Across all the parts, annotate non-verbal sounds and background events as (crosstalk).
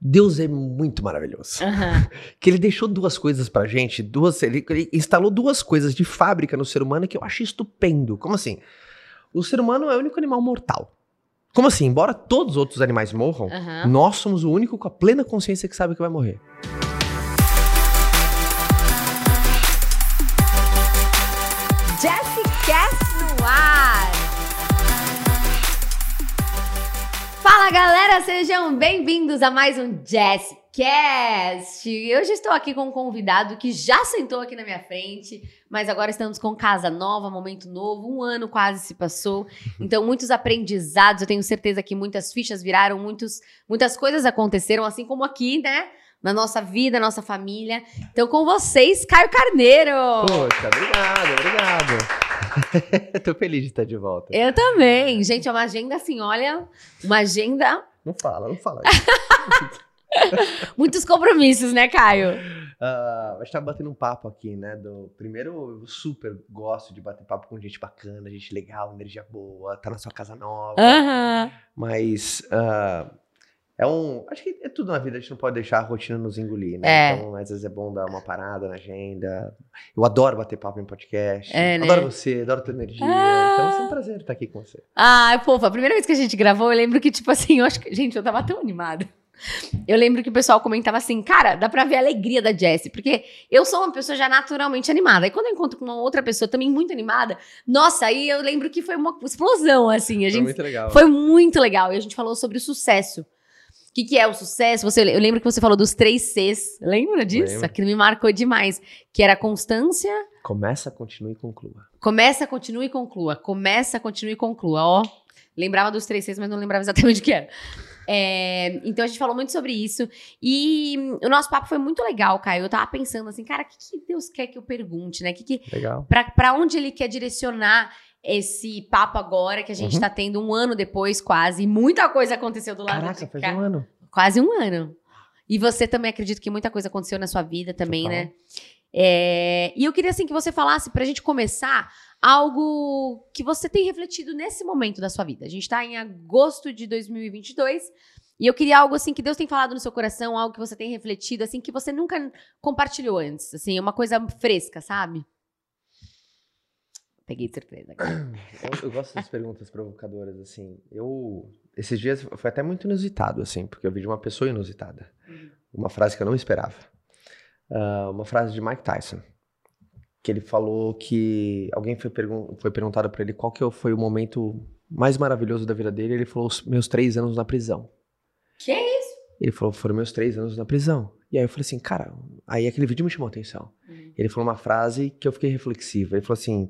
Deus é muito maravilhoso. Aham. (laughs) Que ele deixou duas coisas pra gente, duas, ele, ele instalou duas coisas de fábrica no ser humano que eu acho estupendo. Como assim? O ser humano é o único animal mortal. Como assim? Embora todos os outros animais morram, Aham. nós somos o único com a plena consciência que sabe que vai morrer. Galera, sejam bem-vindos a mais um Jessicast! Hoje estou aqui com um convidado que já sentou aqui na minha frente, mas agora estamos com casa nova, momento novo, um ano quase se passou, então muitos aprendizados, eu tenho certeza que muitas fichas viraram, muitos, muitas coisas aconteceram, assim como aqui, né? Na nossa vida, na nossa família. Então, com vocês, Caio Carneiro! Poxa, obrigado, obrigado. (laughs) Tô feliz de estar de volta. Eu também. Gente, é uma agenda assim, olha, uma agenda, Não fala, não fala. (laughs) muitos compromissos, né, Caio? Ah, a gente tá batendo um papo aqui, né? Do, primeiro, eu super gosto de bater papo com gente bacana, gente legal, energia boa, tá na sua casa nova. Aham. Mas ah, é um. Acho que é tudo na vida, a gente não pode deixar a rotina nos engolir, né? É. Então, às vezes é bom dar uma parada na agenda. Eu adoro bater papo em podcast. É, né? Adoro você, adoro tua energia. Ah. Então é um prazer estar aqui com você. Ai, fofa, a primeira vez que a gente gravou, eu lembro que, tipo assim, eu acho que. Gente, eu tava tão animada. Eu lembro que o pessoal comentava assim, cara, dá pra ver a alegria da Jessie, porque eu sou uma pessoa já naturalmente animada. E quando eu encontro com uma outra pessoa também muito animada, nossa, aí eu lembro que foi uma explosão, assim. A Foi gente muito legal. Foi muito legal. E a gente falou sobre o sucesso. O que, que é o sucesso? Você, eu lembro que você falou dos três Cs. Lembra disso? Lembro. Aquilo me marcou demais. Que era constância, Começa, continue e conclua. começa, continue e conclua. Começa, continue e conclua. Ó, lembrava dos três Cs, mas não lembrava exatamente o que era. É, então a gente falou muito sobre isso. E o nosso papo foi muito legal, Caio. Eu tava pensando assim, cara, o que, que Deus quer que eu pergunte, né? Que que, Legal. Pra, pra onde ele quer direcionar esse papo agora que a gente Uhum. tá tendo um ano depois, quase. Muita coisa aconteceu do lado Caraca, de faz cá. um ano. Quase um ano. E você também acredito que muita coisa aconteceu na sua vida também, Total. né? É, e eu queria assim que você falasse pra gente começar algo que você tem refletido nesse momento da sua vida. A gente tá em agosto de 2022 e eu queria algo assim que Deus tem falado no seu coração, algo que você tem refletido assim que você nunca compartilhou antes, assim, uma coisa fresca, sabe? Peguei de surpresa. agora. (coughs) Eu, eu gosto das perguntas provocadoras, assim. Eu. Esses dias foi até muito inusitado, assim, porque eu vi de uma pessoa inusitada. Uhum. Uma frase que eu não esperava. Ah, uma frase de Mike Tyson. Que ele falou que alguém foi, pergun foi perguntado pra ele qual que foi o momento mais maravilhoso da vida dele. Ele falou: meus três anos na prisão. Que isso? Ele falou: foram meus três anos na prisão. E aí eu falei assim, cara, aí aquele vídeo me chamou a atenção. Uhum. Ele falou uma frase que eu fiquei reflexivo. Ele falou assim: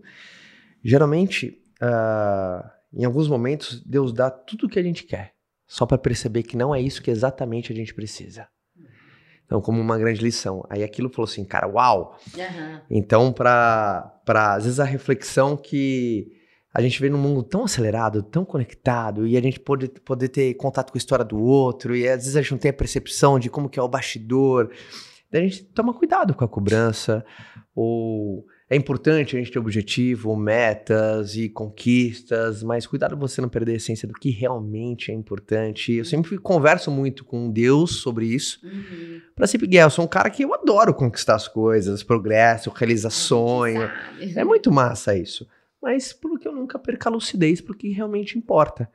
geralmente, ah, em alguns momentos, Deus dá tudo o que a gente quer, só para perceber que não é isso que exatamente a gente precisa. Então, como uma grande lição. Aí aquilo falou assim, cara, uau! Aham. Então, para às vezes a reflexão que a gente vê num mundo tão acelerado, tão conectado, e a gente pode poder ter contato com a história do outro, e às vezes a gente não tem a percepção de como que é o bastidor. Daí a gente toma cuidado com a cobrança, ou é importante a gente ter objetivo, metas e conquistas, mas cuidado você não perder a essência do que realmente é importante. Eu sempre converso muito com Deus sobre isso, Uhum. Pra sempre guiar. Eu sou um cara que eu adoro conquistar as coisas, progresso, realizar sonho. É muito massa isso. Mas porque eu nunca perca a lucidez pro que realmente importa.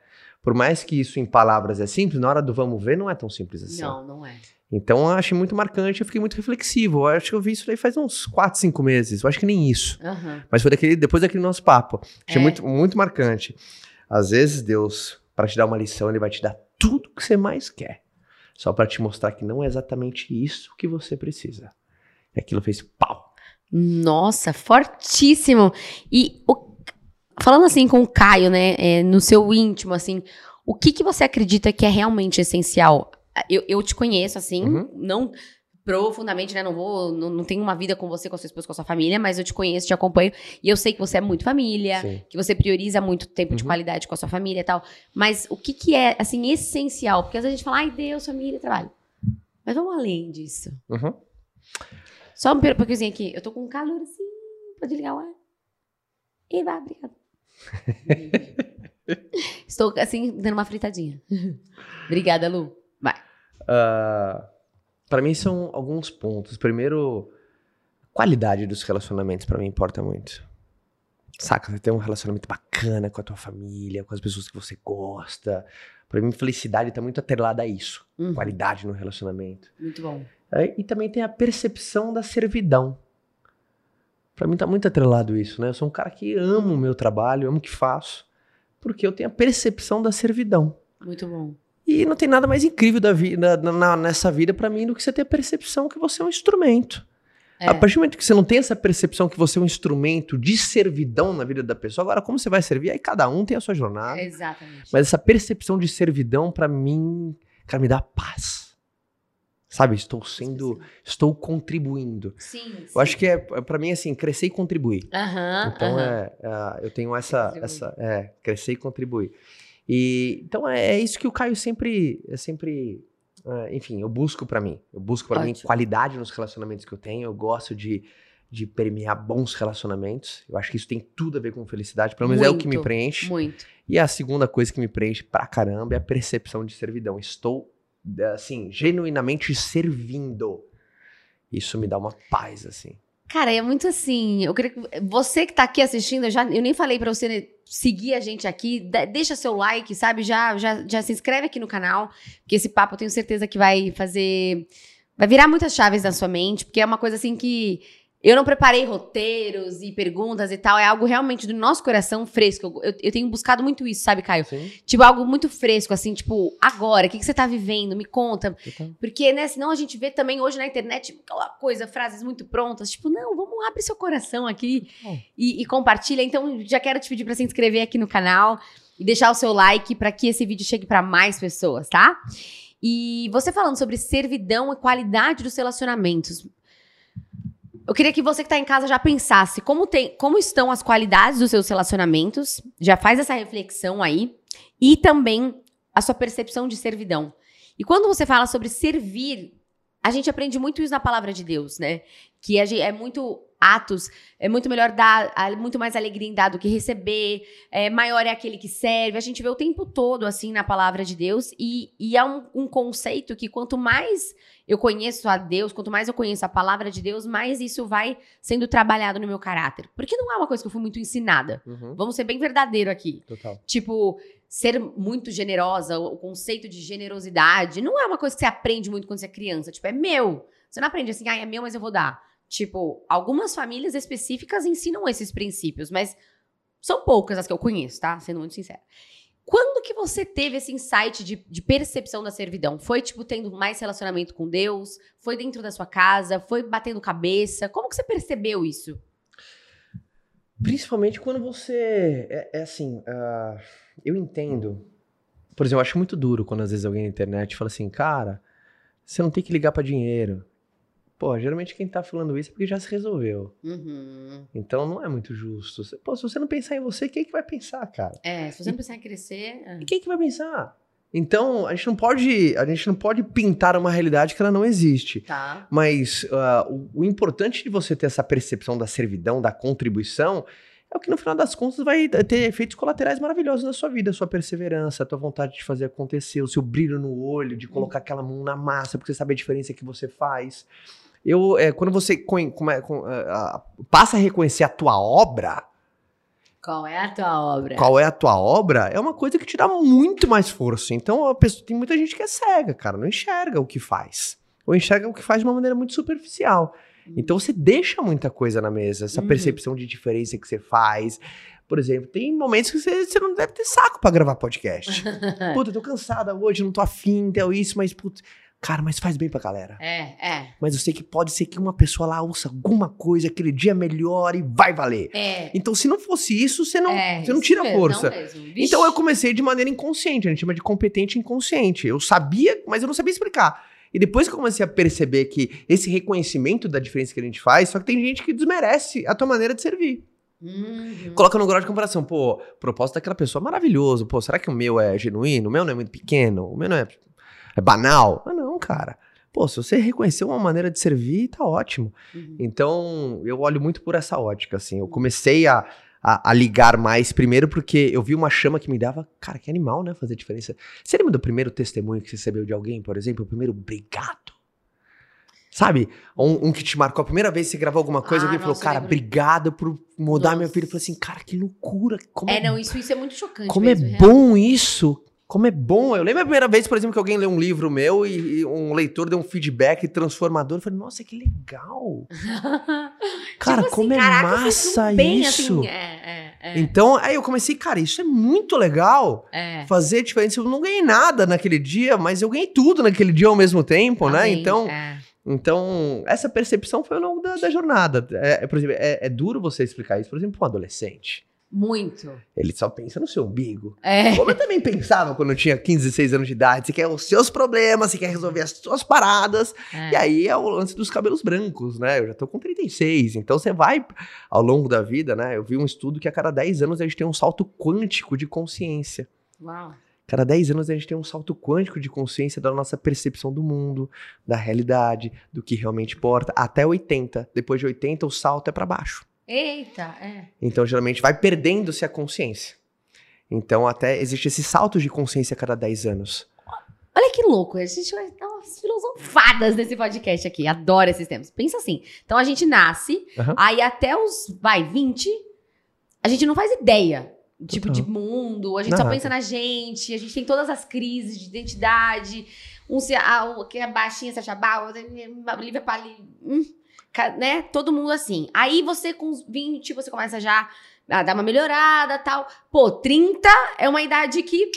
Por mais que isso em palavras é simples, na hora do vamos ver não é tão simples assim. Não, não é. Então eu achei muito marcante, eu fiquei muito reflexivo. Eu acho que eu vi isso daí faz uns 4, 5 meses. Eu acho que nem isso. Aham. Mas foi daquele, depois daquele nosso papo. Achei É. muito, muito marcante. Às vezes, Deus, para te dar uma lição, ele vai te dar tudo que você mais quer. Só para te mostrar que não é exatamente isso que você precisa. E aquilo fez pau. Nossa, fortíssimo. E o- falando assim com o Caio, né, é, no seu íntimo, assim, o que, que você acredita que é realmente essencial? Eu, eu te conheço, assim, Uhum. não profundamente, né, não vou, não, não tenho uma vida com você, com a sua esposa, com a sua família, mas eu te conheço, te acompanho, e eu sei que você é muito família, Sim. que você prioriza muito tempo de Uhum. qualidade com a sua família e tal. Mas o que que é, assim, essencial? Porque às vezes a gente fala, ai, Deus, família trabalho. Mas vamos além disso. Uhum. Só um pouquinho aqui. Eu tô com um calor assim. Pode ligar o ar? E vai, obrigada. (laughs) Estou, assim, dando uma fritadinha. (laughs) obrigada, Lu. Vai. Uh, para mim são alguns pontos. Primeiro, qualidade dos relacionamentos para mim importa muito. Saca, você ter um relacionamento bacana com a tua família, com as pessoas que você gosta. Para mim, felicidade tá muito atrelada a isso. Uhum. Qualidade no relacionamento. Muito bom. É, e também tem a percepção da servidão. Para mim tá muito atrelado isso, né? Eu sou um cara que amo o meu trabalho, amo o que faço, porque eu tenho a percepção da servidão. Muito bom. E não tem nada mais incrível da vida, na, nessa vida para mim do que você ter a percepção que você é um instrumento. É. A partir do momento que você não tem essa percepção que você é um instrumento de servidão na vida da pessoa, agora como você vai servir? Aí cada um tem a sua jornada. Exatamente. Mas essa percepção de servidão, para mim, cara, me dá paz. Sabe, estou sendo, estou contribuindo. Sim, sim. Eu acho que é, é para mim assim, crescer e contribuir. Uhum, então uhum. É, é, eu tenho essa, essa, é, crescer e contribuir. E então é, é isso que o Caio sempre, é sempre Uh, enfim, eu busco para mim. Eu busco para mim qualidade nos relacionamentos que eu tenho. Eu gosto de, de permear bons relacionamentos. Eu acho que isso tem tudo a ver com felicidade. Pelo menos muito, é o que me preenche. Muito. E a segunda coisa que me preenche pra caramba é a percepção de servidão. Estou, assim, genuinamente servindo. Isso me dá uma paz, assim. Cara, é muito assim. Eu queria que você que tá aqui assistindo, eu, já, eu nem falei para você seguir a gente aqui, deixa seu like, sabe? Já, já, já se inscreve aqui no canal, porque esse papo eu tenho certeza que vai fazer. Vai virar muitas chaves na sua mente, porque é uma coisa assim que eu não preparei roteiros e perguntas e tal. É algo realmente do nosso coração fresco. Eu, eu tenho buscado muito isso, sabe, Caio? Sim. Tipo, algo muito fresco, assim, tipo, agora, o que, que você tá vivendo? Me conta. Porque, né, senão a gente vê também hoje na internet tipo, aquela coisa, frases muito prontas. Tipo, não, vamos abrir seu coração aqui e, e, compartilha. Então, já quero te pedir pra se inscrever aqui no canal e deixar o seu like para que esse vídeo chegue para mais pessoas, tá? E você falando sobre servidão e qualidade dos relacionamentos. Eu queria que você que está em casa já pensasse como, tem, como estão as qualidades dos seus relacionamentos, já faz essa reflexão aí, e também a sua percepção de servidão. E quando você fala sobre servir, a gente aprende muito isso na palavra de Deus, né? Que é muito Atos, é muito melhor dar, muito mais alegria em dar do que receber, é, maior é aquele que serve. A gente vê o tempo todo, assim, na palavra de Deus, e, e é um, um conceito que quanto mais eu conheço a Deus, quanto mais eu conheço a palavra de Deus, mais isso vai sendo trabalhado no meu caráter. Porque não é uma coisa que eu fui muito ensinada. Uhum. Vamos ser bem verdadeiro aqui. Total. Tipo, ser muito generosa, o conceito de generosidade, não é uma coisa que você aprende muito quando você é criança. Tipo, é meu. Você não aprende assim, ah, é meu, mas eu vou dar. Tipo, algumas famílias específicas ensinam esses princípios, mas são poucas as que eu conheço, tá? Sendo muito sincera. Quando que você teve esse insight de, de, percepção da servidão? Foi, tipo, tendo mais relacionamento com Deus? Foi dentro da sua casa? Foi batendo cabeça? Como que você percebeu isso? Principalmente quando você... É, é assim, uh, eu entendo... Por exemplo, eu acho muito duro quando às vezes alguém na internet fala assim, cara, você não tem que ligar para dinheiro. Pô, geralmente quem tá falando isso é porque já se resolveu. Uhum. Então não é muito justo. Pô, se você não pensar em você, quem é que vai pensar, cara? É, se você não pensar em crescer. É. E quem é que vai pensar? Então, a gente não pode, a gente não pode pintar uma realidade que ela não existe. Tá. Mas uh, o, o importante de você ter essa percepção da servidão, da contribuição, é o que no final das contas vai ter efeitos colaterais maravilhosos na sua vida, a sua perseverança, a tua vontade de fazer acontecer, o seu brilho no olho, de colocar aquela mão na massa, porque você sabe a diferença que você faz. Eu, é, quando você com, com, com, uh, passa a reconhecer a tua obra. Qual é a tua obra? Qual é a tua obra? É uma coisa que te dá muito mais força. Então, a pessoa, tem muita gente que é cega, cara, não enxerga o que faz. Ou enxerga o que faz de uma maneira muito superficial. Hum. Então, você deixa muita coisa na mesa, essa uhum. percepção de diferença que você faz. Por exemplo, tem momentos que você, você não deve ter saco para gravar podcast. (laughs) puta, eu tô cansada hoje, não tô afim, então isso, mas, puta Cara, mas faz bem pra galera. É, é. Mas eu sei que pode ser que uma pessoa lá ouça alguma coisa, aquele dia melhor e vai valer. É. Então, se não fosse isso, você não, é, você não tira mesmo, força. Não então, eu comecei de maneira inconsciente. A gente chama de competente inconsciente. Eu sabia, mas eu não sabia explicar. E depois que eu comecei a perceber que esse reconhecimento da diferença que a gente faz, só que tem gente que desmerece a tua maneira de servir. Uhum. Coloca no grau de comparação. Pô, o propósito daquela pessoa é maravilhoso. Pô, será que o meu é genuíno? O meu não é muito pequeno? O meu não é é banal? Ah, não, cara. Pô, se você reconhecer uma maneira de servir, tá ótimo. Uhum. Então, eu olho muito por essa ótica, assim. Eu comecei a, a, a, ligar mais. Primeiro, porque eu vi uma chama que me dava. Cara, que animal, né? Fazer diferença. Você lembra do primeiro testemunho que você recebeu de alguém, por exemplo? O primeiro obrigado. Sabe? Um, um que te marcou a primeira vez que você gravou alguma coisa, Ah, alguém falou, nossa, cara, obrigado por mudar minha Nossa. vida. Eu falei assim, cara, que loucura. Como É, não, isso, isso é muito chocante como mesmo. é real. bom isso! Como é bom! Eu lembro a primeira vez, por exemplo, que alguém leu um livro meu e, e um leitor deu um feedback transformador. Eu falei, nossa, que legal! (laughs) Cara, Tipo assim, como é caraca, massa bem, isso! assim, é, é, é, Então, aí eu comecei, cara, isso é muito legal. é. Fazer diferença. Eu não ganhei nada naquele dia, mas eu ganhei tudo naquele dia ao mesmo tempo, né? Amém, Então, é. então, essa percepção foi ao longo da, da jornada. É, é, por exemplo, é, é duro você explicar isso, por exemplo, para um adolescente. Muito. Ele só pensa no seu umbigo. É. Como eu também pensava quando eu tinha 15, 16 anos de idade. Você quer os seus problemas, você quer resolver as suas paradas. é. E aí é o lance dos cabelos brancos, né? Eu já tô com 36. Então você vai ao longo da vida, né? Eu vi um estudo que a cada 10 anos a gente tem um salto quântico de consciência. Uau. Cada 10 anos a gente tem um salto quântico de consciência da nossa percepção do mundo, da realidade, do que realmente importa, até 80. Depois de 80, o salto é para baixo. Eita, é. Então, geralmente, vai perdendo-se a consciência. Então, até existe esse salto de consciência a cada 10 anos. Olha que louco, a gente vai dar umas filosofadas nesse podcast aqui. Adoro esses temas. Pensa assim. Então a gente nasce, Aham. aí até os, vai, 20, a gente não faz ideia. Tipo, Total. de mundo, a gente só Nada. pensa na gente, a gente tem todas as crises de identidade. Um se, ah, o que é baixinha se acha bala, Lívia Pali, hum, né? Todo mundo assim. Aí você com os 20, você começa já a dar uma melhorada tal. Pô, 30 é uma idade que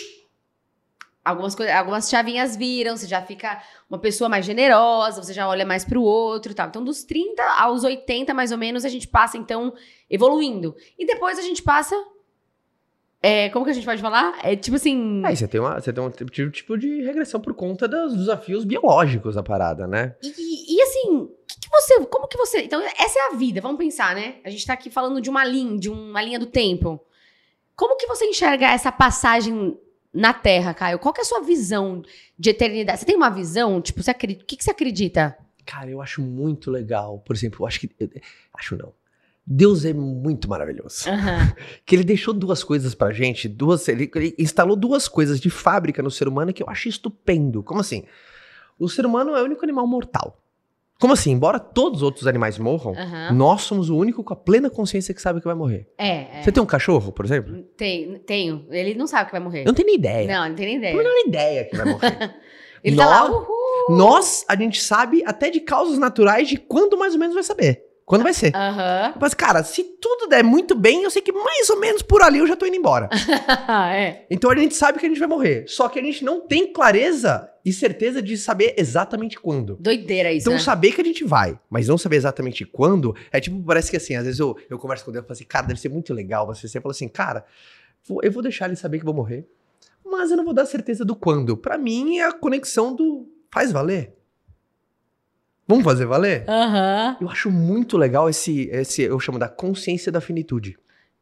algumas, coisas, algumas chavinhas viram, você já fica uma pessoa mais generosa, você já olha mais pro outro e tal. Então, dos 30 aos 80, mais ou menos, a gente passa, então, evoluindo. E depois a gente passa. é, como que a gente pode falar? É tipo assim. Aí você tem, uma, você tem um tipo, tipo de regressão por conta dos desafios biológicos da parada, né? E, e- assim, o você. Como que você. Então, essa é a vida, vamos pensar, né? A gente tá aqui falando de uma linha, de uma linha do tempo. Como que você enxerga essa passagem na Terra, Caio? Qual que é a sua visão de eternidade? Você tem uma visão? Tipo, você acredita, o que, que você acredita? Cara, eu acho muito legal. Por exemplo, eu acho que. eu- acho não. Deus é muito maravilhoso. Aham. (laughs) Que ele deixou duas coisas pra gente, duas. Ele, ele instalou duas coisas de fábrica no ser humano que eu acho estupendo. Como assim? O ser humano é o único animal mortal. Como assim? Embora todos os outros animais morram, Aham. nós somos o único com a plena consciência que sabe que vai morrer. É, é. Você tem um cachorro, por exemplo? Tem, tenho. Ele não sabe que vai morrer. Eu não tenho nem ideia. Não, não tem nem ideia. Eu não tenho nem ideia que vai morrer. (laughs) Ele tá lá, Nós- uhul. Nós, a gente sabe até de causas naturais de quando mais ou menos vai saber. Quando vai ser. Aham. Mas, cara, se tudo der muito bem, eu sei que mais ou menos por ali eu já tô indo embora. (laughs) é. Então a gente sabe que a gente vai morrer. Só que a gente não tem clareza e certeza de saber exatamente quando. Doideira isso, Então, né? saber que a gente vai, mas não saber exatamente quando, é tipo, parece que assim, às vezes eu, eu converso com Deus e falo assim, cara, deve ser muito legal você. Você fala assim, cara, eu vou deixar ele saber que vou morrer, mas eu não vou dar certeza do quando. Pra mim é a conexão do faz valer. Vamos fazer valer? Aham. Eu acho muito legal esse, esse, eu chamo da consciência da finitude.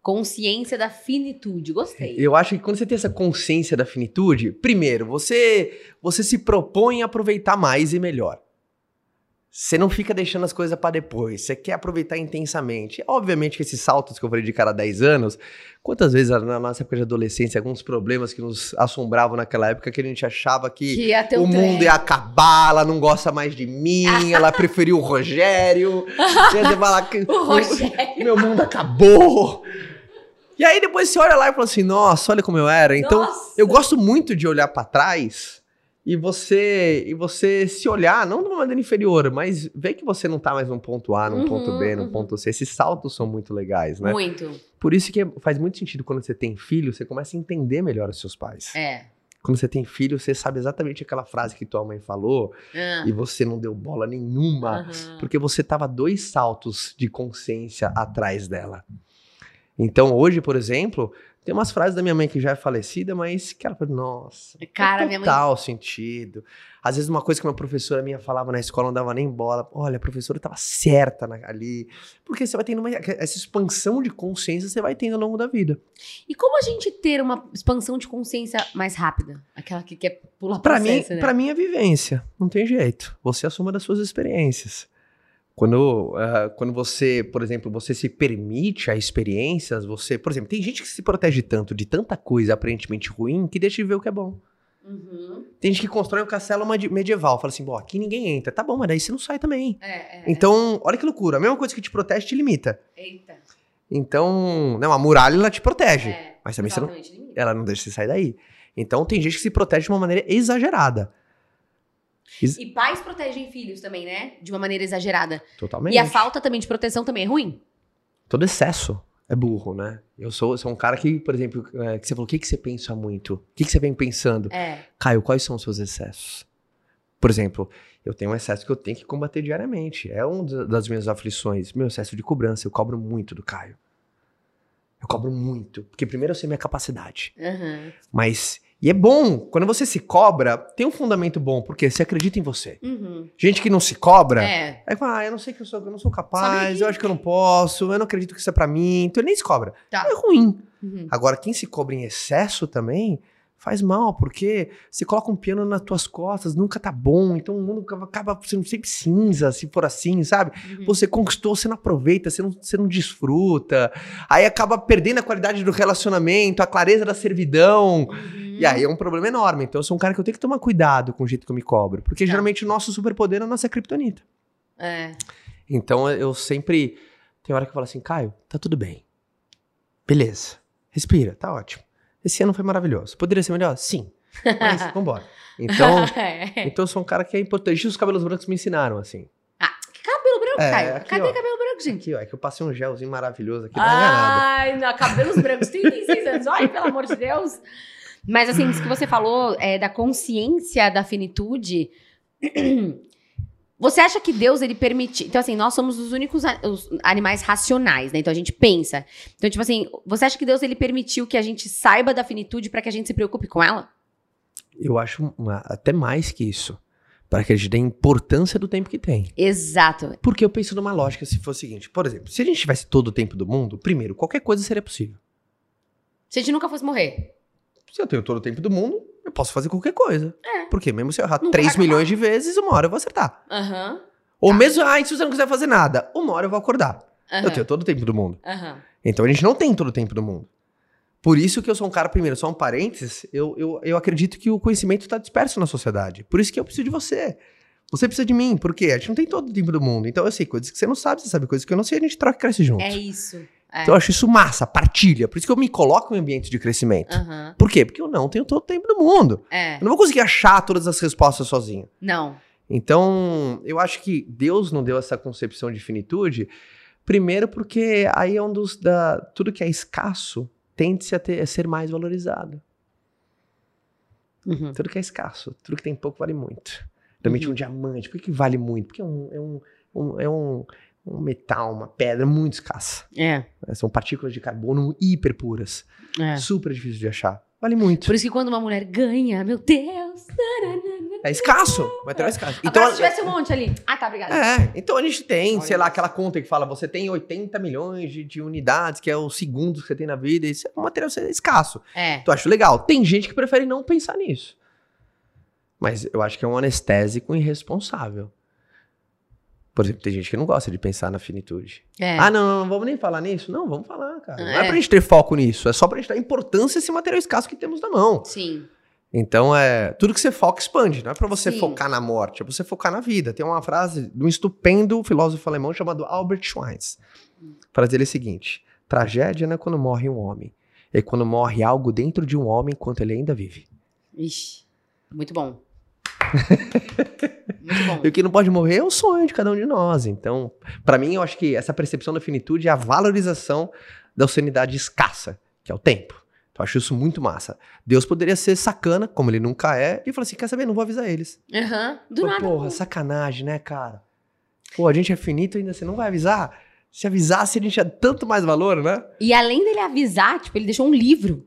Consciência da finitude. Gostei. Eu acho que quando você tem essa consciência da finitude, primeiro, você você se propõe a aproveitar mais e melhor. Você não fica deixando as coisas pra depois, você quer aproveitar intensamente. Obviamente que esses saltos que eu falei de cada 10 anos, quantas vezes na nossa época de adolescência, alguns problemas que nos assombravam naquela época que a gente achava que Que o mundo ia acabar, ela não gosta mais de mim, (laughs) ela preferiu o Rogério. (laughs) você fala que O Rogério. meu mundo acabou. E aí depois você olha lá e fala assim, nossa, olha como eu era. Então, Nossa. eu gosto muito de olhar pra trás e você e você se olhar, não de uma maneira inferior, mas ver que você não tá mais num ponto A, num Uhum, ponto B, num uhum. ponto C. Esses saltos são muito legais, né? Muito. Por isso que faz muito sentido quando você tem filho, você começa a entender melhor os seus pais. É. Quando você tem filho, você sabe exatamente aquela frase que tua mãe falou Ah. e você não deu bola nenhuma. Aham. Porque você tava dois saltos de consciência atrás dela. Então, hoje, por exemplo, tem umas frases da minha mãe que já é falecida, mas que ela fala, nossa, Cara, faz minha mãe- total sentido. Às vezes, uma coisa que uma professora minha falava na escola não dava nem bola. Olha, a professora estava certa na- ali. Porque você vai tendo uma, essa expansão de consciência, você vai tendo ao longo da vida. E como a gente ter uma expansão de consciência mais rápida? Aquela que quer pular Pra mim, né? pra mim é vivência. Não tem jeito. Você assuma das suas experiências. Quando, uh, quando você, por exemplo, você se permite a experiências, você, por exemplo, tem gente que se protege tanto de tanta coisa aparentemente ruim que deixa de ver o que é bom. Uhum. Tem gente que constrói um castelo medieval, fala assim, bom, aqui ninguém entra. Tá bom, mas daí você não sai também. É, é, então, olha que loucura. A mesma coisa que te protege te limita. Eita. Então, não, a muralha ela te protege. É, mas também você não, ela não deixa você sair daí. Então tem gente que se protege de uma maneira exagerada. E pais protegem filhos também, né? De uma maneira exagerada. Totalmente. E a falta também de proteção também é ruim. Todo excesso é burro, né? Eu sou, sou um cara que, por exemplo, é, que você falou, o que, que você pensa muito? O que, que você vem pensando? É. Caio, quais são os seus excessos? Por exemplo, eu tenho um excesso que eu tenho que combater diariamente. É uma das minhas aflições. Meu excesso de cobrança. Eu cobro muito do Caio. Eu cobro muito. Porque primeiro eu sei minha capacidade. Uhum. Mas e é bom, quando você se cobra, tem um fundamento bom, porque você acredita em você. Uhum. Gente que não se cobra, é. aí fala, ah, eu não sei que eu sou, eu não sou capaz, eu acho que eu não posso, eu não acredito que isso é pra mim, então ele nem se cobra. Tá. É ruim. Uhum. Agora, quem se cobra em excesso também, faz mal, porque você coloca um piano nas tuas costas, nunca tá bom, então o mundo acaba sendo sempre cinza, se for assim, sabe? Uhum. Você conquistou, você não aproveita, você não, você não desfruta, aí acaba perdendo a qualidade do relacionamento, a clareza da servidão. Uhum. E aí é um problema enorme. Então eu sou um cara que eu tenho que tomar cuidado com o jeito que eu me cobro. Porque tá. geralmente o nosso superpoder é a nossa criptonita. É. Então eu sempre. Tem hora que eu falo assim, Caio, tá tudo bem. Beleza. Respira, tá ótimo. Esse ano foi maravilhoso. Poderia ser melhor? Sim. Mas (laughs) vambora. Então, (laughs) é. então eu sou um cara que é importante. Os cabelos brancos me ensinaram, assim. Ah, que cabelo branco, é, Caio? Aqui, Cadê ó, cabelo branco, gente? Aqui, ó. É que eu passei um gelzinho maravilhoso aqui. Ai, não, cabelos brancos. 36 anos. Ai, pelo amor de Deus. Mas assim, isso que (clears throat) você falou é, da consciência da finitude. (clears throat) Você acha que Deus ele permite? Então assim, nós somos os únicos os animais racionais, né? Então a gente pensa. Então tipo assim, você acha que Deus ele permitiu que a gente saiba da finitude para que a gente se preocupe com ela? Eu acho uma, até mais que isso. Para que a gente dê importância do tempo que tem. Exato. Porque eu penso numa lógica se for o seguinte: por exemplo, se a gente tivesse todo o tempo do mundo, primeiro, qualquer coisa seria possível. Se a gente nunca fosse morrer. Se eu tenho todo o tempo do mundo, eu posso fazer qualquer coisa. É. Porque mesmo se eu errar Nunca 3 milhões de vezes, uma hora eu vou acertar. Uhum. Ou tá. mesmo, ah, se você não quiser fazer nada, uma hora eu vou acordar. Eu tenho todo o tempo do mundo. Então a gente não tem todo o tempo do mundo. Por isso que eu sou um cara, primeiro, só um parênteses, eu, eu, eu acredito que o conhecimento está disperso na sociedade. Por isso que eu preciso de você. Você precisa de mim, porque a gente não tem todo o tempo do mundo. Então eu sei coisas que você não sabe, você sabe coisas que eu não sei, a gente troca e cresce junto. É isso. É. Então eu acho isso massa, partilha. Por isso que eu me coloco em ambiente de crescimento. Uhum. Por quê? Porque eu não tenho todo o tempo do mundo. É. Eu não vou conseguir achar todas as respostas sozinho. Não. Então, eu acho que Deus não deu essa concepção de finitude, primeiro porque aí é um dos da tudo que é escasso tende-se a, ter, a ser mais valorizado. Uhum. Tudo que é escasso, tudo que tem pouco vale muito. Realmente uhum. um diamante, por que, que vale muito? Porque é um, é um, um é um um metal, uma pedra muito escassa. É. São partículas de carbono hiper puras. É. Super difícil de achar. Vale muito. Por isso que quando uma mulher ganha, meu Deus. É escasso. (laughs) Vai ter escasso. Então, Agora, se tivesse um monte ali. Ah, tá, obrigada. É, então a gente tem, Olha sei isso. lá, aquela conta que fala, você tem 80 milhões de, de, unidades, que é o segundo que você tem na vida, e isso é um material escasso. É. Então eu acho legal. Tem gente que prefere não pensar nisso. Mas eu acho que é um anestésico irresponsável. Por exemplo, tem gente que não gosta de pensar na finitude. É. Ah, não, não, vamos nem falar nisso? Não, vamos falar, cara. Não é, é pra gente ter foco nisso, é só pra gente dar importância a esse material escasso que temos na mão. Sim. Então, é tudo que você foca expande, não é para você Sim. focar na morte, é pra você focar na vida. Tem uma frase de um estupendo filósofo alemão chamado Albert Schweitzer. A frase dele é a seguinte: tragédia não é quando morre um homem, é quando morre algo dentro de um homem enquanto ele ainda vive. Ixi, muito bom. (laughs) e o que não pode morrer é o sonho de cada um de nós. Então, para mim, eu acho que essa percepção da finitude é a valorização da sanidade escassa, que é o tempo. Então, eu acho isso muito massa. Deus poderia ser sacana, como ele nunca é, e falar assim: quer saber? Não vou avisar eles. Aham, uhum. do Pô, nada. Porra, sacanagem, né, cara? Pô, a gente é finito ainda, você não vai avisar? Se avisasse, a gente tinha tanto mais valor, né? E além dele avisar, tipo, ele deixou um livro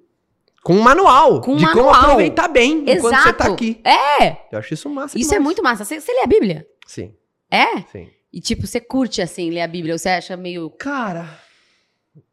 com um manual com um de manual. como aproveitar bem Exato. enquanto você tá aqui. É. Eu acho isso massa. Isso é demais. é muito massa. Você, você lê a Bíblia? Sim. É? Sim. E tipo, você curte assim ler a Bíblia? Ou você acha meio. Cara.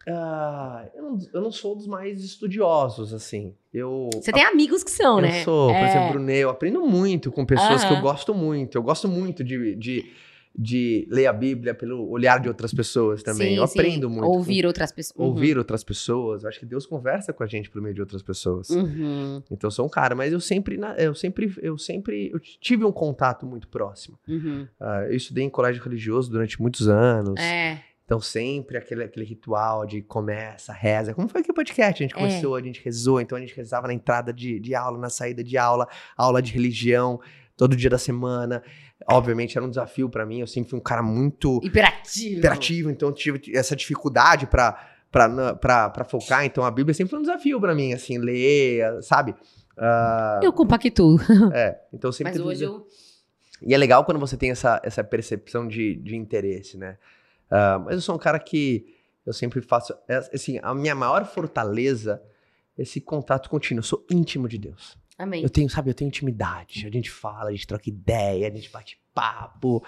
Uh, eu, não, eu não sou dos mais estudiosos, assim. Eu, você tem amigos que são, eu né? Eu sou, por é. exemplo, Brunet, eu aprendo muito com pessoas uh -huh. que eu gosto muito. Eu gosto muito de, de de ler a Bíblia pelo olhar de outras pessoas também. Sim, eu sim. aprendo muito. Ouvir outras pessoas. com- Ouvir outras pessoas. Eu acho que Deus conversa com a gente por meio de outras pessoas. Uhum, Então eu sou um cara, mas eu sempre, eu sempre, eu sempre eu tive um contato muito próximo. uhum. Ah, eu estudei em colégio religioso durante muitos anos. É. Então sempre aquele, aquele ritual de começa, reza. Como foi aqui o podcast? A gente É. começou, a gente rezou, então a gente rezava na entrada de, de aula, na saída de aula, aula de religião, todo dia da semana. Obviamente era um desafio pra mim, eu sempre fui um cara muito Hiperativo. hiperativo, então eu tive essa dificuldade pra pra- na- pra pra focar. Então a Bíblia sempre foi um desafio pra mim, assim, ler, sabe? Ah, Eu compactuo. (laughs) é, então eu sempre Mas hoje eu. e é legal quando você tem essa, essa percepção de, de interesse, né? Ah, mas eu sou um cara que eu sempre faço. é, Assim, a minha maior fortaleza é esse contato contínuo. Eu sou íntimo de Deus. Amém. Eu tenho, sabe, eu tenho intimidade. A gente fala, a gente troca ideia, a gente bate papo.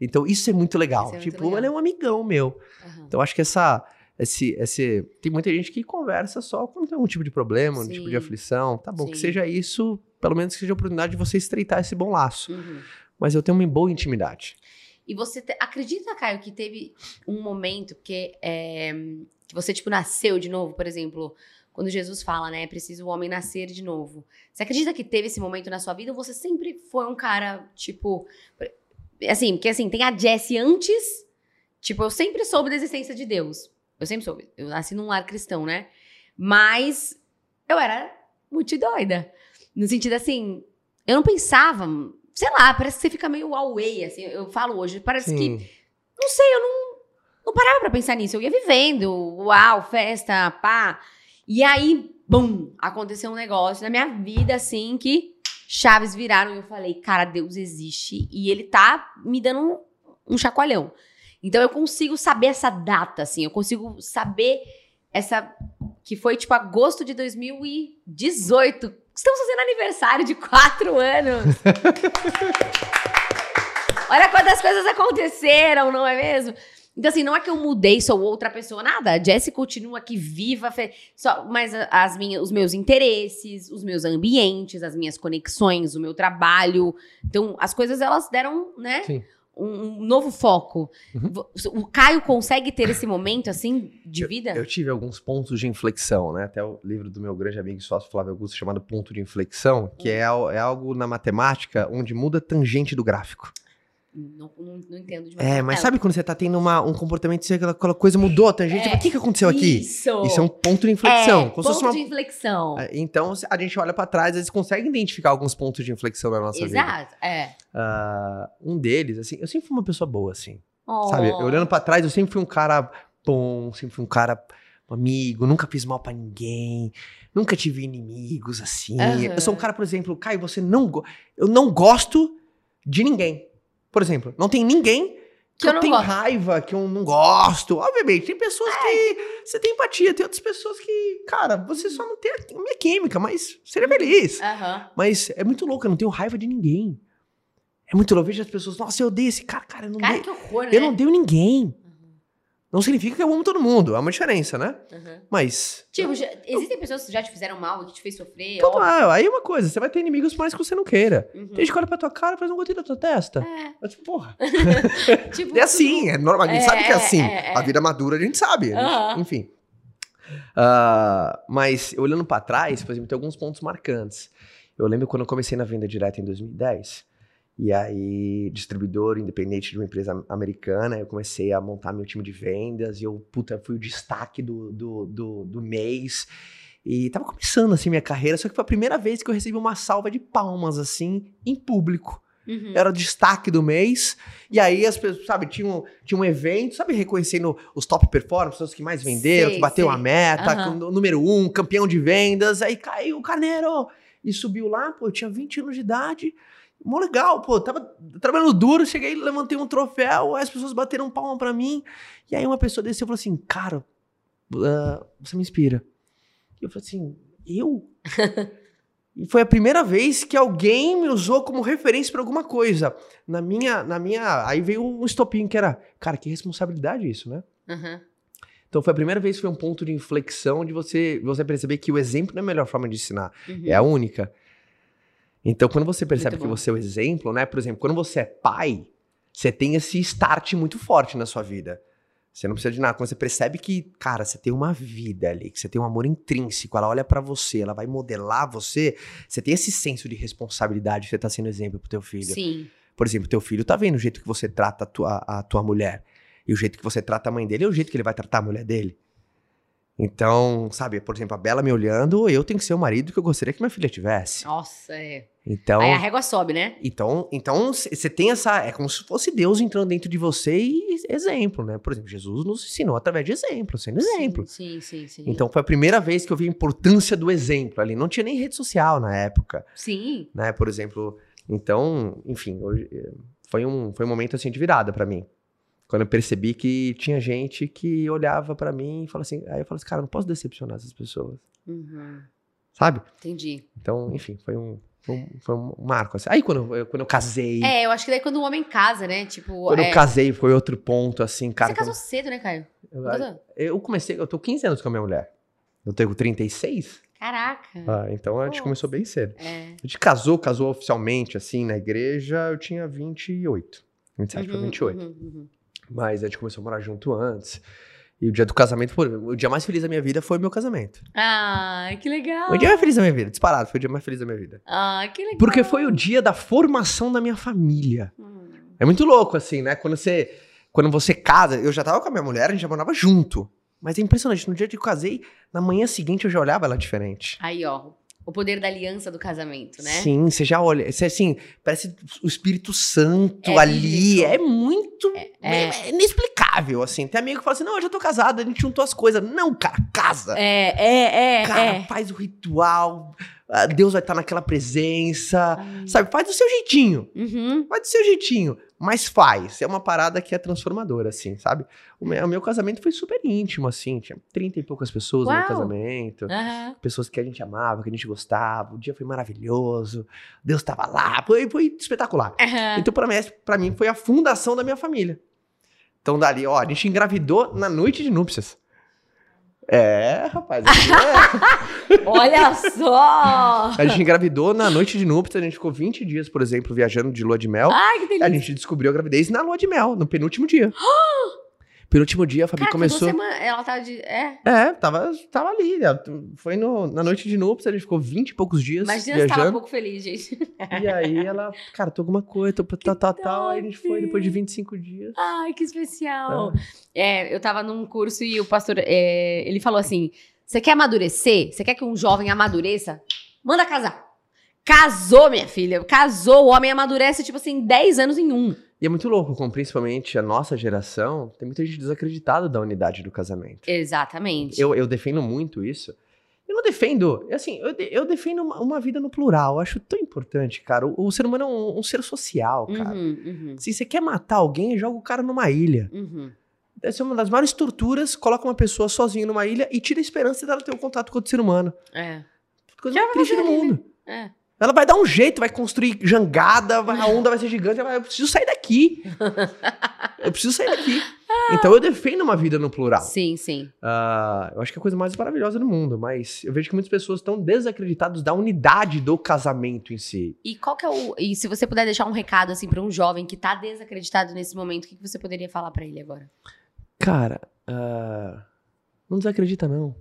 Então, isso é muito legal. É muito tipo, legal. ele é um amigão meu. Aham. Então, acho que essa. Esse, esse, tem muita gente que conversa só quando tem algum tipo de problema, um tipo de Sim. aflição. Tá bom, que Sim. seja isso, pelo menos que seja a oportunidade de você estreitar esse bom laço. Uhum. Mas eu tenho uma boa intimidade. E você te- acredita, Caio, que teve um momento que, é, que você, tipo, nasceu de novo, por exemplo, quando Jesus fala, né, é preciso o homem nascer de novo. Você acredita que teve esse momento na sua vida ou você sempre foi um cara, tipo. Assim, porque assim, tem a Jessie antes. Tipo, eu sempre soube da existência de Deus. Eu sempre soube. Eu nasci num lar cristão, né? Mas eu era muito doida. No sentido assim, eu não pensava, sei lá, parece que você fica meio away, assim. Eu falo hoje, parece que não sei, eu não, não parava pra pensar nisso. Eu ia vivendo, uau, festa, pá. E aí, bum, aconteceu um negócio na minha vida, assim, que chaves viraram e eu falei, cara, Deus existe e ele tá me dando um, um chacoalhão. Então eu consigo saber essa data, assim, eu consigo saber essa. Que foi tipo agosto de 2018. Estamos fazendo aniversário de quatro anos. (laughs) Olha quantas coisas aconteceram, não é mesmo? Então, assim, não é que eu mudei, sou outra pessoa, nada. A Jessie continua aqui viva, fe- só, mas as minhas, os meus interesses, os meus ambientes, as minhas conexões, o meu trabalho. Então, as coisas, elas deram, né? Sim. Um, um novo foco. Uhum. O Caio consegue ter esse momento, assim, de vida? Eu tive alguns pontos de inflexão, né? Até o livro do meu grande amigo e sócio Flávio Augusto chamado Ponto de Inflexão, que é, al- é algo na matemática onde muda a tangente do gráfico. Não, não, não entendo de É, mas Ela- sabe quando você tá tendo uma- um comportamento, você- aquela, aquela coisa mudou a tangente? É, O que, que aconteceu aqui? Isso! Isso é um ponto de inflexão. É, ponto uma- de inflexão. É, Então, a gente olha pra trás, eles conseguem identificar alguns pontos de inflexão na nossa vida. Exato, é. Ah, um deles, assim, eu sempre fui uma pessoa boa, assim. Oh. Sabe? Eu olhando pra trás, eu sempre fui um cara bom, sempre fui um cara amigo, nunca fiz mal pra ninguém, nunca tive inimigos assim. Aham. Eu sou um cara, por exemplo, Caio, você não. Eu não gosto de ninguém. Por exemplo, não tem ninguém que, Que eu tenho raiva, que eu não gosto. Obviamente, tem pessoas que você tem empatia, tem outras pessoas que, cara, você só não tem a minha química, mas seria feliz. Aham. Mas é muito louco, eu não tenho raiva de ninguém. É muito louco, eu vejo as pessoas, nossa, eu odeio esse cara, cara, eu não Cara, dei- que horror, né? eu não dei ninguém. Não significa que eu amo todo mundo. É uma diferença, né? Uhum. Mas. Tipo, já- existem pessoas que já te fizeram mal e que te fez sofrer. Então, ah, aí é uma coisa. Você vai ter inimigos mais que você não queira. Uhum. Tem gente que olha pra tua cara e faz um gotei da tua testa. É, Eu, tipo, porra. (laughs) tipo, (laughs) É assim, é normal. A gente É, sabe que é é, assim. é, é. A vida madura a gente sabe. a gente- Aham. Enfim. Ah, mas olhando pra trás, por exemplo, tem alguns pontos marcantes. Eu lembro quando eu comecei na venda direta em 2010. E aí, distribuidor independente de uma empresa americana, eu comecei a montar meu time de vendas. E eu, puta, fui o destaque do, do, do, do mês. E tava começando, assim, minha carreira. Só que foi a primeira vez que eu recebi uma salva de palmas, assim, em público Uhum. era o destaque do mês. E aí as pessoas, sabe, tinha um, tinha um evento, sabe, reconhecendo os top performers, pessoas que mais venderam, Sei, que bateu sei. a meta, o número um, campeão de vendas. Aí caiu o Carneiro e subiu lá, pô, eu tinha 20 anos de idade. Mó legal, pô, tava trabalhando duro, cheguei, levantei um troféu, as pessoas bateram palma pra mim. E aí uma pessoa desceu e falou assim, cara, ah, você me inspira. E eu falei assim, eu? (laughs) E foi a primeira vez que alguém me usou como referência pra alguma coisa. Na minha, na minha, aí veio um estopinho que era, cara, que responsabilidade isso, né? Uhum. Então foi a primeira vez que foi um ponto de inflexão de você, você perceber que o exemplo não é a melhor forma de ensinar, Uhum. é a única. Então quando você percebe que você é o exemplo, né? Por exemplo, quando você é pai, você tem esse start muito forte na sua vida. Você não precisa de nada. Quando você percebe que, cara, você tem uma vida ali, que você tem um amor intrínseco, ela olha pra você, ela vai modelar você, você tem esse senso de responsabilidade, você tá sendo exemplo pro teu filho. Sim. Por exemplo, teu filho tá vendo o jeito que você trata a tua, a tua mulher. E o jeito que você trata a mãe dele é o jeito que ele vai tratar a mulher dele. Então, sabe, por exemplo, a Bela me olhando, eu tenho que ser o marido que eu gostaria que minha filha tivesse. Nossa, é. Então, Aí a régua sobe, né? então, então você tem essa, é como se fosse Deus entrando dentro de você e exemplo, né? Por exemplo, Jesus nos ensinou através de exemplo, sendo exemplo. Sim, sim, sim. Então foi a primeira vez que eu vi a importância do exemplo ali. Não tinha nem rede social na época, Sim. né? Por exemplo, então, enfim, hoje, eh, foi um foi um momento assim de virada pra mim. Quando eu percebi que tinha gente que olhava pra mim e falava assim, aí eu falei assim, cara, eu não posso decepcionar essas pessoas, Uhum. sabe? Entendi. Então, enfim, foi um foi um, marco. Assim. Aí quando eu, quando eu casei, É, eu acho que daí quando o homem casa, né? Tipo. quando é... eu casei foi outro ponto, assim, cara. Você casou cedo, né, Caio? eu, eu comecei, eu tô 15 anos com a minha mulher. Eu tenho 36, Caraca. ah, então a gente começou bem cedo. É. A gente casou, casou oficialmente, assim, na igreja, eu tinha 28. 27 pra Uhum, 28. uhum, uhum. Mas a gente começou a morar junto antes. E o dia do casamento, foi, o dia mais feliz da minha vida foi o meu casamento. Ai, que legal. O dia mais feliz da minha vida, disparado, foi o dia mais feliz da minha vida. Ai, que legal. Porque foi o dia da formação da minha família. Hum. É muito louco, assim, né? Quando você, quando você casa, eu já tava com a minha mulher, a gente já morava junto. Mas é impressionante, no dia que eu casei, na manhã seguinte eu já olhava ela diferente. Aí, ó. O poder da aliança do casamento, né? Sim, você já olha. Você, assim, parece o Espírito Santo É ali. bíblico. É muito. É. É, inexplicável, assim. Tem amigo que fala assim: não, eu já tô casado, a gente juntou as coisas. Não, cara, casa. É, é, é, cara, é. faz o ritual. ah, Deus vai estar naquela presença. Ai. Sabe, faz do seu jeitinho. Uhum. Faz do seu jeitinho. Mas faz. É uma parada que é transformadora, assim, sabe? O meu, o meu casamento foi super íntimo, assim. Tinha 30 e poucas pessoas no meu Uau. casamento Aham. pessoas que a gente amava, que a gente gostava. O dia foi maravilhoso. Deus estava lá. Foi, foi espetacular. Aham. Então, pra mim, pra mim, foi a fundação da minha família. Então, dali, ó, a gente engravidou na noite de núpcias. É, rapaz. é. (laughs) Olha só! A gente engravidou na noite de núpcias. A gente ficou 20 dias, por exemplo, viajando de lua de mel. Ai, que delícia. A gente descobriu a gravidez na lua de mel, no penúltimo dia. (gasps) penúltimo dia, a Fabi Caraca, começou. Ela tá de. É. É, tava, tava ali. né? Foi no- na noite de núpcias, a gente ficou 20 e poucos dias Imagina você tava um viajando. pouco feliz, gente. E aí ela, cara, tô com uma coisa, tô tal, tal, tal. Aí a gente foi depois de 25 dias. Ai, que especial. É, eu tava num curso e o pastor, é, ele falou assim: você quer amadurecer? Você quer que um jovem amadureça? Manda casar. Casou, minha filha. Casou. O homem amadurece, tipo assim, 10 anos em um. E é muito louco, como principalmente a nossa geração, tem muita gente desacreditada da unidade do casamento. Exatamente. Eu, eu defendo muito isso. Eu não defendo, assim, eu, de- eu defendo uma, uma vida no plural. Eu acho tão importante, cara. O, o ser humano é um, um ser social, cara. Uhum, uhum, Se você quer matar alguém, joga o cara numa ilha. uhum. Essa é uma das maiores torturas, coloca uma pessoa sozinha numa ilha e tira a esperança dela ter um contato com outro ser humano. É. Coisa Já mais triste do mundo. É. Ela vai dar um jeito, vai construir jangada, vai- a onda vai ser gigante, ela vai, eu preciso sair daqui. (laughs) eu preciso sair daqui. Então eu defendo uma vida no plural. Sim, sim. Ah, eu acho que é a coisa mais maravilhosa do mundo, mas eu vejo que muitas pessoas estão desacreditadas da unidade do casamento em si. E qual que é o. E se você puder deixar um recado, assim, pra um jovem que tá desacreditado nesse momento, o que, que você poderia falar pra ele agora? Cara, ah, não desacredita não.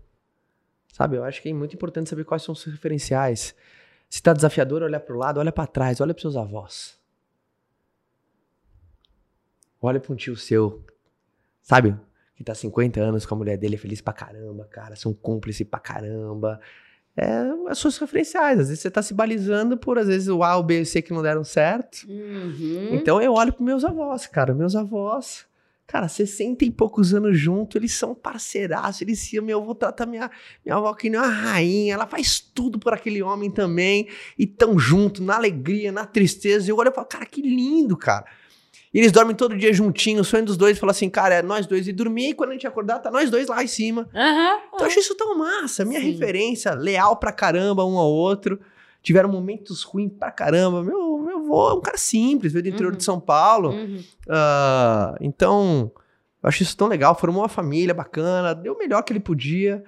Sabe, eu acho que é muito importante saber quais são os seus referenciais. Se tá desafiador, olha pro lado, olha pra trás, olha pros seus avós. Olha pra um tio seu, sabe? Que tá 50 anos com a mulher dele, é feliz pra caramba, cara, são cúmplice pra caramba. É as suas referenciais. Às vezes você tá se balizando por, às vezes, o A, o B e o C que não deram certo. Uhum. Então eu olho pros meus avós, cara. Meus avós, cara, 60 e poucos anos junto, eles são parceiraços, eles se meu avô trata minha, minha avó que nem uma rainha, ela faz tudo por aquele homem também, e tão junto, na alegria, na tristeza. Eu olho e falo, cara, que lindo, cara. E eles dormem todo dia juntinhos, o sonho dos dois fala assim, cara, é nós dois. E dormir, e quando a gente acordar, tá nós dois lá em cima. Aham. Então eu acho isso tão massa. Minha Sim. referência, leal pra caramba um ao outro. Tiveram momentos ruins pra caramba. Meu avô é um cara simples, veio do interior Uhum. de São Paulo. Uhum. Ah, então, eu acho isso tão legal. Formou uma família bacana, deu o melhor que ele podia,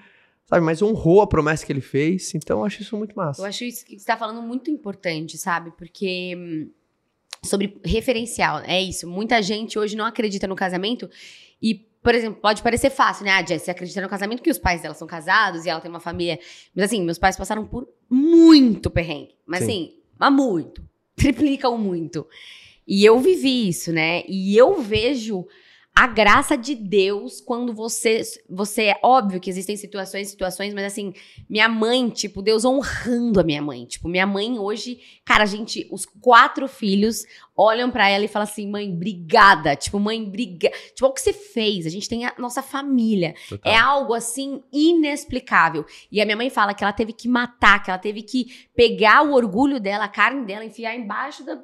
sabe? Mas honrou a promessa que ele fez. Então, eu acho isso muito Eu massa. acho isso que você tá falando muito importante, sabe? Porque hum, sobre referencial. É isso. Muita gente hoje não acredita no casamento e, por exemplo, pode parecer fácil, né? A Jess acredita no casamento que os pais dela são casados e ela tem uma família. Mas assim, meus pais passaram por muito perrengue. Mas Sim. assim, mas muito. Triplicam muito. E eu vivi isso, né? E eu vejo a graça de Deus quando você. Você é óbvio que existem situações, situações, mas assim, minha mãe, tipo, Deus honrando a minha mãe. Tipo, minha mãe hoje, cara, a gente, os quatro filhos olham pra ela e falam assim: mãe, obrigada. Tipo, mãe, obrigada. Tipo, olha o que você fez. A gente tem a nossa família. Total. É algo assim inexplicável. E a minha mãe fala que ela teve que matar, que ela teve que pegar o orgulho dela, a carne dela, enfiar embaixo da.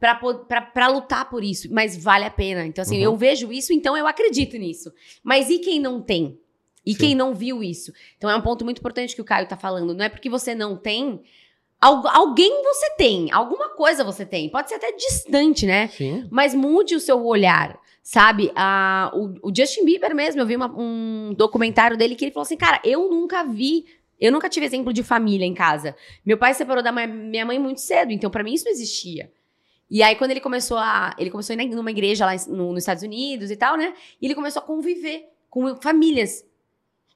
Pra lutar por isso, mas vale a pena. Então, assim, Uhum. eu vejo isso, então eu acredito nisso. Mas e quem não tem? E Sim. quem não viu isso? Então é um ponto muito importante que o Caio tá falando. Não é porque você não tem. algu- alguém você tem, alguma coisa você tem. Pode ser até distante, né? Sim. Mas mude o seu olhar, sabe? Ah, o, o Justin Bieber mesmo, eu vi uma- um documentário dele que ele falou assim, cara, eu nunca vi, eu nunca tive exemplo de família em casa. Meu pai se separou da minha mãe muito cedo, então pra mim isso não existia. E aí quando ele começou a, ele começou a ir numa igreja lá no- nos Estados Unidos e tal, né? E ele começou a conviver com famílias.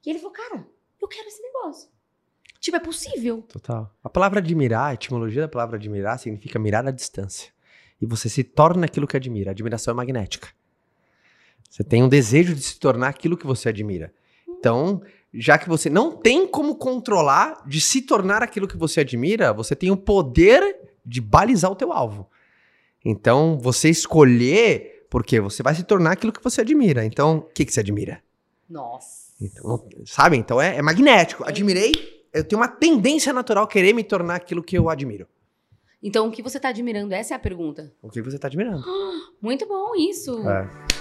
E ele falou, cara, eu quero esse negócio. Tipo, é possível. Total. A palavra admirar, a etimologia da palavra admirar significa mirar à distância. E você se torna aquilo que admira. A admiração é magnética. Você tem um desejo de se tornar aquilo que você admira. Então, já que você não tem como controlar de se tornar aquilo que você admira, você tem o poder de balizar o teu alvo. Então, você escolher, porque você vai se tornar aquilo que você admira. Então, o que, que você admira? Nossa. Então, sabe? Então é, é magnético. Admirei, eu tenho uma tendência natural querer me tornar aquilo que eu admiro. Então, o que você tá admirando? Essa é a pergunta. O que você tá admirando? (gasps) Muito bom isso. É.